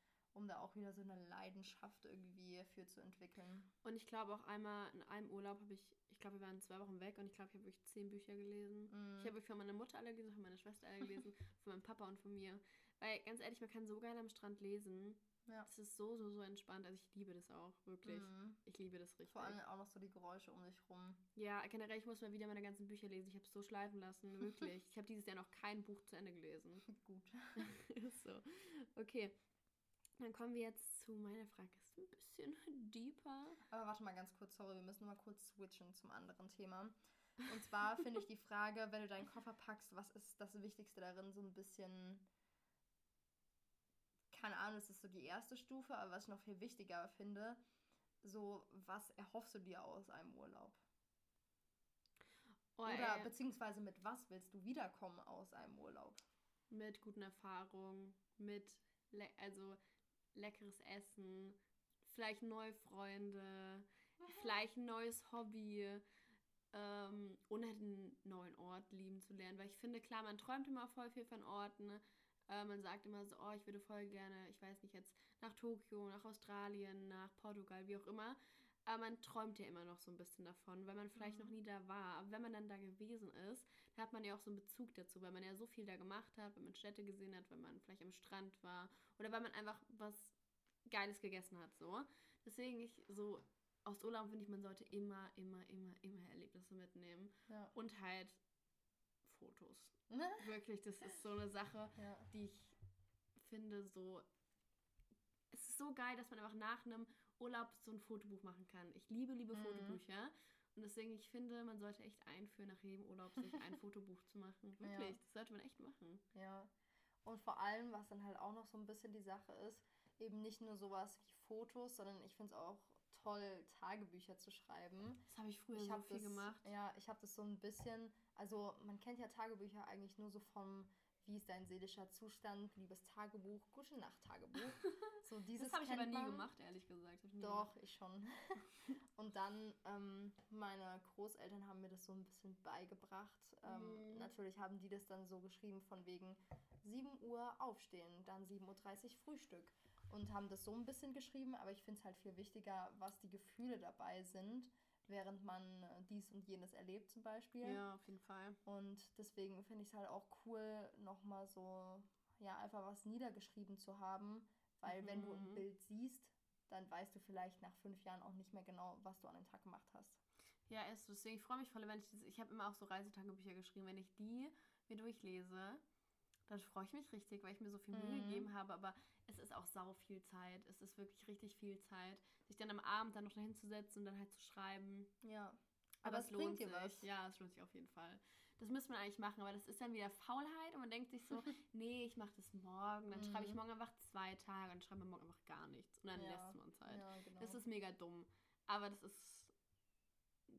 [SPEAKER 2] auch wieder so eine Leidenschaft irgendwie für zu entwickeln.
[SPEAKER 1] Und ich glaube auch einmal in einem Urlaub habe ich, ich glaube, wir waren zwei Wochen weg und ich glaube, ich habe wirklich zehn Bücher gelesen.
[SPEAKER 2] Mhm.
[SPEAKER 1] Ich habe wirklich von meiner Mutter alle gelesen, von meiner Schwester alle gelesen, von meinem Papa und von mir. Weil ganz ehrlich, man kann so geil am Strand lesen.
[SPEAKER 2] Ja.
[SPEAKER 1] Das ist so, so, so entspannt. Also ich liebe das auch, wirklich.
[SPEAKER 2] Mhm.
[SPEAKER 1] Ich liebe das richtig.
[SPEAKER 2] Vor allem auch noch so die Geräusche um dich rum.
[SPEAKER 1] Ja, generell, ich muss mal wieder meine ganzen Bücher lesen. Ich habe es so schleifen lassen, wirklich. ich habe dieses Jahr noch kein Buch zu Ende gelesen.
[SPEAKER 2] Gut.
[SPEAKER 1] Ist so. Okay. Dann kommen wir jetzt zu meiner Frage. Ist ein bisschen deeper.
[SPEAKER 2] Aber warte mal ganz kurz, sorry, wir müssen mal kurz switchen zum anderen Thema. Und zwar finde ich die Frage, wenn du deinen Koffer packst, was ist das Wichtigste darin, so ein bisschen. Keine Ahnung, das ist so die erste Stufe, aber was ich noch viel wichtiger finde, so, was erhoffst du dir aus einem Urlaub?
[SPEAKER 1] Oh,
[SPEAKER 2] Oder
[SPEAKER 1] ey,
[SPEAKER 2] beziehungsweise mit was willst du wiederkommen aus einem Urlaub?
[SPEAKER 1] mit guten Erfahrungen, mit le also leckeres Essen, vielleicht neue Freunde, vielleicht ein neues Hobby ähm, und halt einen neuen Ort lieben zu lernen. Weil ich finde, klar, man träumt immer voll viel von Orten. Äh, man sagt immer so, oh, ich würde voll gerne, ich weiß nicht, jetzt nach Tokio, nach Australien, nach Portugal, wie auch immer. Aber man träumt ja immer noch so ein bisschen davon, weil man vielleicht
[SPEAKER 2] Mhm.
[SPEAKER 1] noch nie da war. Aber wenn man dann da gewesen ist, dann hat man ja auch so einen Bezug dazu, weil man ja so viel da gemacht hat, wenn man Städte gesehen hat, wenn man vielleicht am Strand war oder weil man einfach was Geiles gegessen hat. So. Deswegen ich so aus Urlaub finde ich, man sollte immer, immer, immer, immer Erlebnisse mitnehmen.
[SPEAKER 2] Ja.
[SPEAKER 1] Und halt Fotos. Wirklich, das ist so eine Sache,
[SPEAKER 2] ja.
[SPEAKER 1] die ich finde so. Es ist so geil, dass man einfach nach einem Urlaub so ein Fotobuch machen kann. Ich liebe, liebe
[SPEAKER 2] Mhm.
[SPEAKER 1] Fotobücher. Und deswegen, ich finde, man sollte echt einführen, nach jedem Urlaub sich ein Fotobuch zu machen.
[SPEAKER 2] Ja.
[SPEAKER 1] Wirklich, das sollte man echt machen.
[SPEAKER 2] Ja. Und vor allem, was dann halt auch noch so ein bisschen die Sache ist, eben nicht nur sowas wie Fotos, sondern ich finde es auch toll, Tagebücher zu schreiben.
[SPEAKER 1] Das habe ich früher
[SPEAKER 2] ich
[SPEAKER 1] so viel
[SPEAKER 2] das,
[SPEAKER 1] gemacht.
[SPEAKER 2] Ja, ich habe das so ein bisschen, also man kennt ja Tagebücher eigentlich nur so vom, wie ist dein seelischer Zustand, liebes Tagebuch, gute Nacht Tagebuch. So dieses
[SPEAKER 1] das habe ich aber nie
[SPEAKER 2] man.
[SPEAKER 1] gemacht, ehrlich gesagt. Ich
[SPEAKER 2] Doch,
[SPEAKER 1] gemacht.
[SPEAKER 2] ich schon. Und dann, ähm, meine Großeltern haben mir das so ein bisschen beigebracht. Ähm,
[SPEAKER 1] Mhm.
[SPEAKER 2] Natürlich haben die das dann so geschrieben von wegen 7 Uhr aufstehen, dann 7.30 Uhr Frühstück. Und haben das so ein bisschen geschrieben, aber ich finde es halt viel wichtiger, was die Gefühle dabei sind, während man äh, dies und jenes erlebt zum Beispiel.
[SPEAKER 1] Ja, auf jeden Fall.
[SPEAKER 2] Und deswegen finde ich es halt auch cool, nochmal so, ja, einfach was niedergeschrieben zu haben. Weil wenn du ein
[SPEAKER 1] Mhm.
[SPEAKER 2] Bild siehst, dann weißt du vielleicht nach fünf Jahren auch nicht mehr genau, was du an dem Tag gemacht hast.
[SPEAKER 1] Ja, ist so. Deswegen, ich freue mich voll, wenn ich diese, ich habe immer auch so Reisetagebücher geschrieben, wenn ich die mir durchlese, dann freue ich mich richtig, weil ich mir so viel Mühe
[SPEAKER 2] Mhm.
[SPEAKER 1] gegeben habe, aber es ist auch sau viel Zeit. Es ist wirklich richtig viel Zeit, sich dann am Abend dann noch dahin zu setzen und dann halt zu schreiben.
[SPEAKER 2] Ja.
[SPEAKER 1] Aber,
[SPEAKER 2] Aber
[SPEAKER 1] es
[SPEAKER 2] es
[SPEAKER 1] lohnt sich.
[SPEAKER 2] was.
[SPEAKER 1] Ja, es lohnt sich auf jeden Fall. Das müsste man eigentlich machen, aber das ist dann wieder Faulheit und man denkt sich so, nee, ich mache das morgen, dann schreibe ich
[SPEAKER 2] Mhm.
[SPEAKER 1] morgen einfach zwei Tage und schreibe morgen einfach gar nichts und dann
[SPEAKER 2] Ja.
[SPEAKER 1] lässt man es halt.
[SPEAKER 2] Ja, genau.
[SPEAKER 1] Das ist mega dumm. Aber das ist.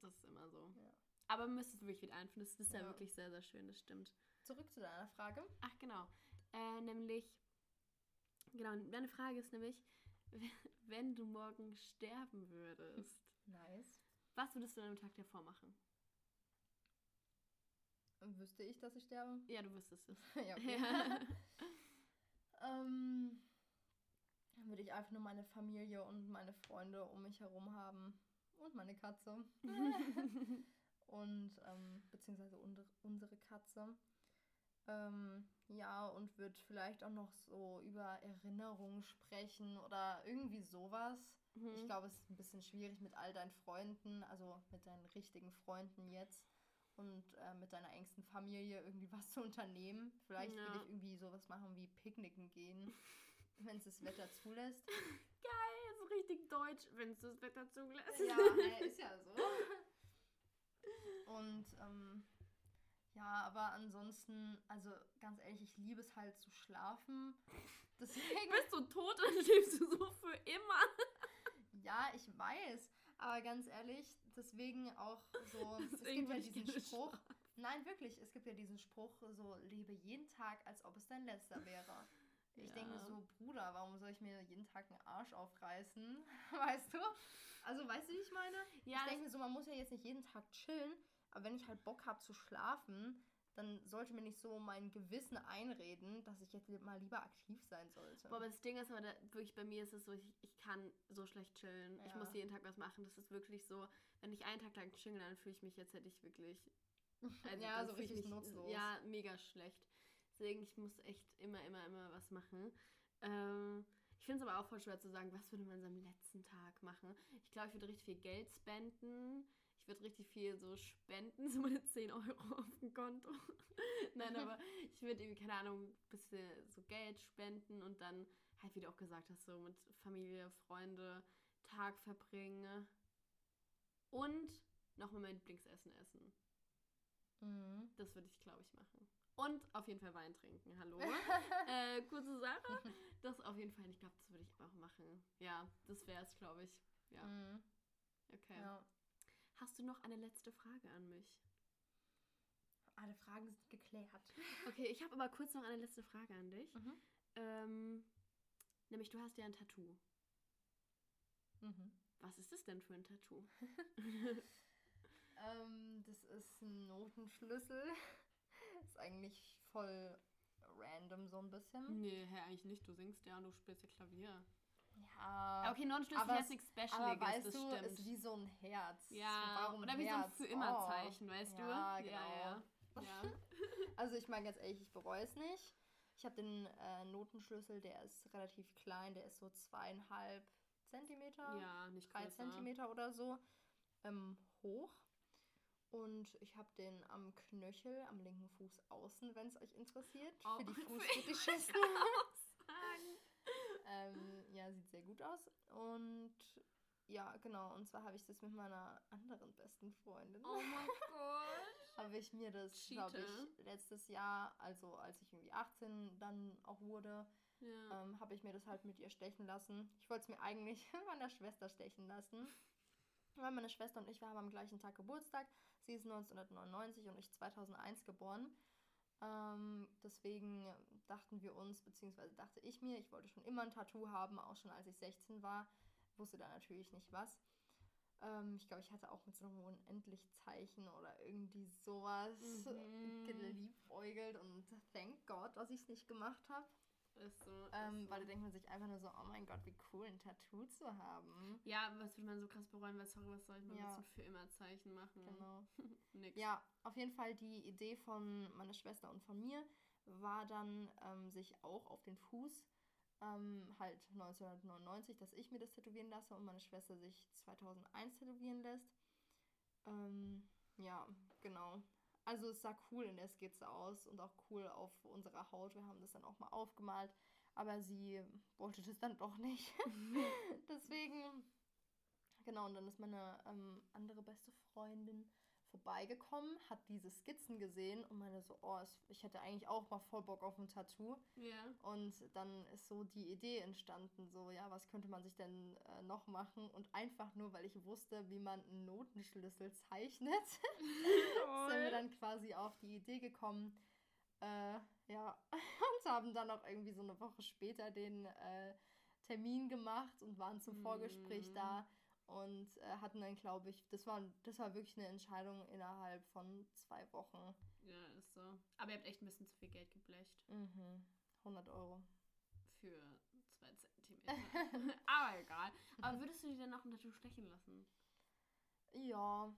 [SPEAKER 1] Das ist immer so.
[SPEAKER 2] Ja.
[SPEAKER 1] Aber man müsste es wirklich wieder einführen. Das ist ja.
[SPEAKER 2] Ja.
[SPEAKER 1] wirklich sehr, sehr schön, das stimmt.
[SPEAKER 2] Zurück zu deiner Frage.
[SPEAKER 1] Ach, genau. Äh, nämlich. Genau, deine Frage ist nämlich, wenn du morgen sterben würdest,
[SPEAKER 2] Nice.
[SPEAKER 1] was würdest du an dem Tag davor machen?
[SPEAKER 2] Wüsste ich, dass ich sterbe?
[SPEAKER 1] Ja, du wüsstest es.
[SPEAKER 2] ja, okay.
[SPEAKER 1] Ja.
[SPEAKER 2] ähm, dann würde ich einfach nur meine Familie und meine Freunde um mich herum haben. Und meine Katze. und ähm, beziehungsweise unsere Katze. Ähm, ja, und wird vielleicht auch noch so über Erinnerungen sprechen oder irgendwie sowas. Ich
[SPEAKER 1] Mhm.
[SPEAKER 2] glaube, es ist ein bisschen schwierig mit all deinen Freunden, also mit deinen richtigen Freunden jetzt und äh, mit deiner engsten Familie irgendwie was zu unternehmen. Vielleicht
[SPEAKER 1] Ja.
[SPEAKER 2] würde ich irgendwie sowas machen wie Picknicken gehen, wenn es das Wetter zulässt.
[SPEAKER 1] Geil, so richtig deutsch, wenn es das Wetter zulässt.
[SPEAKER 2] ja, ist ja so. Und ähm, ja, aber ansonsten, also ganz ehrlich, ich liebe es halt zu schlafen. Deswegen,
[SPEAKER 1] Bist du tot und lebst du so für immer?
[SPEAKER 2] ja, ich weiß. Aber ganz ehrlich, deswegen auch so, es gibt ja diesen Spruch. Nein, wirklich, es gibt ja diesen Spruch, so lebe jeden Tag, als ob es dein letzter wäre. Ich
[SPEAKER 1] Ja.
[SPEAKER 2] denke so, Bruder, warum soll ich mir jeden Tag einen Arsch aufreißen? Weißt du? Also, weißt du, wie ich meine?
[SPEAKER 1] Ja,
[SPEAKER 2] ich denke mir so, man muss ja jetzt nicht jeden Tag chillen, aber wenn ich halt Bock habe zu schlafen, dann sollte mir nicht so mein Gewissen einreden, dass ich jetzt mal lieber aktiv sein sollte.
[SPEAKER 1] Boah, aber das Ding ist aber, da, wirklich bei mir ist es so, ich, ich kann so schlecht chillen. Ich
[SPEAKER 2] Ja.
[SPEAKER 1] muss jeden Tag was machen. Das ist wirklich so, wenn ich einen Tag lang chillen, dann fühle ich mich, jetzt hätte ich wirklich. Also
[SPEAKER 2] Ja, so
[SPEAKER 1] ich
[SPEAKER 2] richtig
[SPEAKER 1] mich,
[SPEAKER 2] nutzlos.
[SPEAKER 1] Ja, mega schlecht. Deswegen, ich muss echt immer, immer, immer was machen. Ähm, ich finde es aber auch voll schwer zu sagen, was würde man an seinem letzten Tag machen. Ich glaube, ich würde richtig viel Geld spenden. Ich würde richtig viel so spenden, so meine 10 Euro auf dem Konto. Nein, aber ich würde irgendwie, keine Ahnung, ein bisschen so Geld spenden und dann halt, wie du auch gesagt hast, so mit Familie, Freunde, Tag verbringen. Und nochmal mein Lieblingsessen essen.
[SPEAKER 2] Mhm.
[SPEAKER 1] Das würde ich, glaube ich, machen. Und auf jeden Fall Wein trinken. Hallo. äh, kurze Sache. Das auf jeden Fall. Ich glaube, das würde ich auch machen. Ja, das wäre es, glaube ich. Ja,
[SPEAKER 2] Mhm.
[SPEAKER 1] okay.
[SPEAKER 2] ja.
[SPEAKER 1] Hast du noch eine letzte Frage an mich?
[SPEAKER 2] Alle Fragen sind geklärt.
[SPEAKER 1] Okay, ich habe aber kurz noch eine letzte Frage an dich.
[SPEAKER 2] Mhm.
[SPEAKER 1] Ähm, nämlich, du hast ja ein Tattoo.
[SPEAKER 2] Mhm.
[SPEAKER 1] Was ist das denn für ein Tattoo?
[SPEAKER 2] Ähm, das ist ein Notenschlüssel. ist eigentlich voll random so ein bisschen.
[SPEAKER 1] nee, hä, eigentlich nicht. Du singst ja und du spielst ja Klavier.
[SPEAKER 2] Ja.
[SPEAKER 1] Okay, Nonnenschlüssel
[SPEAKER 2] aber
[SPEAKER 1] ist
[SPEAKER 2] es-
[SPEAKER 1] nichts
[SPEAKER 2] Aber
[SPEAKER 1] Specialiges,
[SPEAKER 2] weißt
[SPEAKER 1] das
[SPEAKER 2] du,
[SPEAKER 1] stimmt.
[SPEAKER 2] ist wie so ein Herz.
[SPEAKER 1] ja,
[SPEAKER 2] Warum
[SPEAKER 1] oder wie so ein
[SPEAKER 2] Herz?
[SPEAKER 1] für immer Zeichen,
[SPEAKER 2] Oh.
[SPEAKER 1] weißt
[SPEAKER 2] Ja,
[SPEAKER 1] du?
[SPEAKER 2] genau.
[SPEAKER 1] Ja, ja. ja.
[SPEAKER 2] Also ich meine ganz ehrlich, ich bereue es nicht. Ich habe den äh, Notenschlüssel, der ist relativ klein, der ist so zweieinhalb Zentimeter,
[SPEAKER 1] ja, nicht
[SPEAKER 2] drei
[SPEAKER 1] größer.
[SPEAKER 2] Zentimeter oder so ähm, hoch. Und ich habe den am Knöchel, am linken Fuß außen, wenn es euch interessiert.
[SPEAKER 1] Oh,
[SPEAKER 2] für die
[SPEAKER 1] für
[SPEAKER 2] Fußfetischisten. Ähm, ja, sieht sehr gut aus. Und ja, genau. Und zwar habe ich das mit meiner anderen besten Freundin.
[SPEAKER 1] Oh mein Gott.
[SPEAKER 2] habe ich mir das, glaube ich, letztes Jahr, also als ich irgendwie 18 dann auch wurde,
[SPEAKER 1] Ja.
[SPEAKER 2] ähm, habe ich mir das halt mit ihr stechen lassen. Ich wollte es mir eigentlich meiner Schwester stechen lassen. Weil meine Schwester und ich, wir haben am gleichen Tag Geburtstag. Sie ist 1999 und ich 2001 geboren. Ähm, deswegen dachten wir uns, beziehungsweise dachte ich mir, ich wollte schon immer ein Tattoo haben, auch schon als ich 16 war. Wusste da natürlich nicht was. Ähm, ich glaube, ich hatte auch mit so einem Unendlich-Zeichen oder irgendwie sowas
[SPEAKER 1] Mhm.
[SPEAKER 2] geliebäugelt und thank God, dass ich es nicht gemacht habe.
[SPEAKER 1] Ist so. ist
[SPEAKER 2] Ähm,
[SPEAKER 1] so.
[SPEAKER 2] weil da denkt man sich einfach nur so, oh mein Gott, wie cool ein Tattoo zu haben.
[SPEAKER 1] Ja, was würde man so krass bereuen, weil sorry, was soll ich mal
[SPEAKER 2] Ja.
[SPEAKER 1] für immer Zeichen machen?
[SPEAKER 2] Genau.
[SPEAKER 1] Nix.
[SPEAKER 2] Ja, auf jeden Fall die Idee von meiner Schwester und von mir war dann, ähm, sich auch auf den Fuß, ähm, halt 1999, dass ich mir das tätowieren lasse und meine Schwester sich 2001 tätowieren lässt. Ähm, ja, genau. Also es sah cool in der Skizze aus und auch cool auf unserer Haut. Wir haben das dann auch mal aufgemalt, aber sie wollte das dann doch nicht. Deswegen, genau, und dann ist meine ähm, andere beste Freundin vorbeigekommen, hat diese Skizzen gesehen und meine so, oh, ich hätte eigentlich auch mal voll Bock auf ein Tattoo.
[SPEAKER 1] Ja.
[SPEAKER 2] Und dann ist so die Idee entstanden, so, ja, was könnte man sich denn äh, noch machen? Und einfach nur, weil ich wusste, wie man einen Notenschlüssel zeichnet, sind wir dann quasi auf die Idee gekommen, äh, ja, und haben dann auch irgendwie so eine Woche später den äh, Termin gemacht und waren zum Vorgespräch
[SPEAKER 1] Mhm.
[SPEAKER 2] da und äh, hatten dann, glaube ich, das war, das war wirklich eine Entscheidung innerhalb von zwei Wochen.
[SPEAKER 1] Ja, ist so. Aber ihr habt echt ein bisschen zu viel Geld geblecht
[SPEAKER 2] Mhm. 100 Euro.
[SPEAKER 1] für zwei Zentimeter. Aber egal. Aber würdest du dir denn noch ein Tattoo stechen lassen?
[SPEAKER 2] Ja,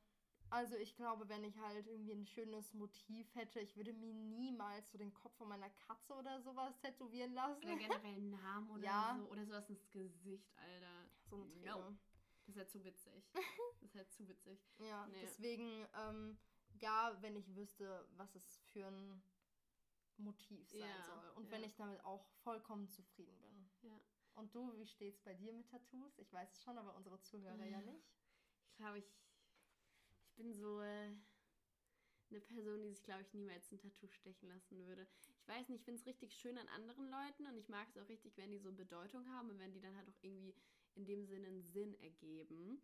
[SPEAKER 2] also ich glaube, wenn ich halt irgendwie ein schönes Motiv hätte, ich würde mir niemals so den Kopf von meiner Katze oder sowas tätowieren lassen.
[SPEAKER 1] Oder generell einen Namen oder
[SPEAKER 2] Ja.
[SPEAKER 1] so. Oder sowas ins Gesicht, Alter.
[SPEAKER 2] So eine
[SPEAKER 1] No. Das ist ja zu witzig. Das ist ja zu witzig.
[SPEAKER 2] Ja,
[SPEAKER 1] Nee.
[SPEAKER 2] deswegen, ähm, ja, wenn ich wüsste, was es für ein Motiv sein
[SPEAKER 1] Ja,
[SPEAKER 2] soll. Und
[SPEAKER 1] ja.
[SPEAKER 2] wenn ich damit auch vollkommen zufrieden bin.
[SPEAKER 1] Ja.
[SPEAKER 2] Und du, wie steht's bei dir mit Tattoos? Ich weiß es schon, aber unsere Zuhörer ja nicht.
[SPEAKER 1] Ich glaube, ich, ich bin so äh, eine Person, die sich, glaube ich, niemals ein Tattoo stechen lassen würde. Ich weiß nicht, ich finde es richtig schön an anderen Leuten und ich mag es auch richtig, wenn die so Bedeutung haben und wenn die dann halt auch irgendwie in dem Sinne einen Sinn ergeben.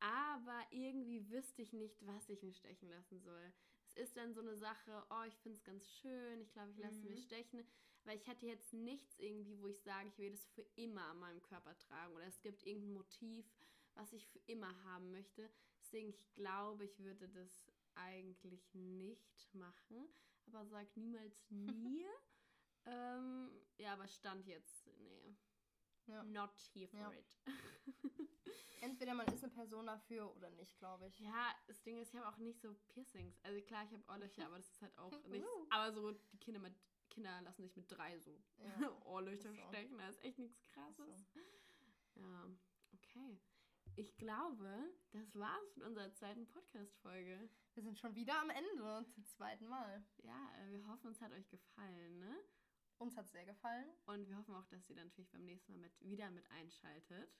[SPEAKER 1] Aber irgendwie wüsste ich nicht, was ich mir stechen lassen soll. Es ist dann so eine Sache, oh, ich finde es ganz schön, ich glaube, ich lasse
[SPEAKER 2] Mhm.
[SPEAKER 1] mir stechen. Weil ich hätte jetzt nichts irgendwie, wo ich sage, ich will das für immer an meinem Körper tragen. Oder es gibt irgendein Motiv, was ich für immer haben möchte. Deswegen, ich glaube, ich würde das eigentlich nicht machen. Aber sag niemals nie. ähm, ja, aber Stand jetzt, nee.
[SPEAKER 2] Ja.
[SPEAKER 1] Not here for
[SPEAKER 2] Ja.
[SPEAKER 1] it.
[SPEAKER 2] Entweder man ist eine Person dafür oder nicht, glaube ich.
[SPEAKER 1] Ja, das Ding ist, ich habe auch nicht so Piercings. Also klar, ich habe Ohrlöcher, aber das ist halt auch nichts. Aber so, die Kinder, mit, Kinder lassen sich mit drei so
[SPEAKER 2] Ja.
[SPEAKER 1] Ohrlöcher
[SPEAKER 2] so.
[SPEAKER 1] stechen. Das ist echt nichts krasses.
[SPEAKER 2] so.
[SPEAKER 1] Ja, okay. Ich glaube, das war's mit unserer zweiten Podcast-Folge.
[SPEAKER 2] Wir sind schon wieder am Ende, zum zweiten Mal.
[SPEAKER 1] Ja, äh, wir hoffen, es hat euch gefallen, ne?
[SPEAKER 2] Uns hat es sehr gefallen.
[SPEAKER 1] Und wir hoffen auch, dass ihr dann natürlich beim nächsten Mal mit, wieder mit einschaltet.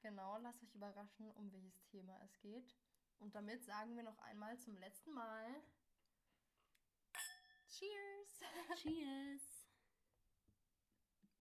[SPEAKER 2] Genau, lasst euch überraschen, um welches Thema es geht. Und damit sagen wir noch einmal zum letzten Mal Cheers!
[SPEAKER 1] Cheers!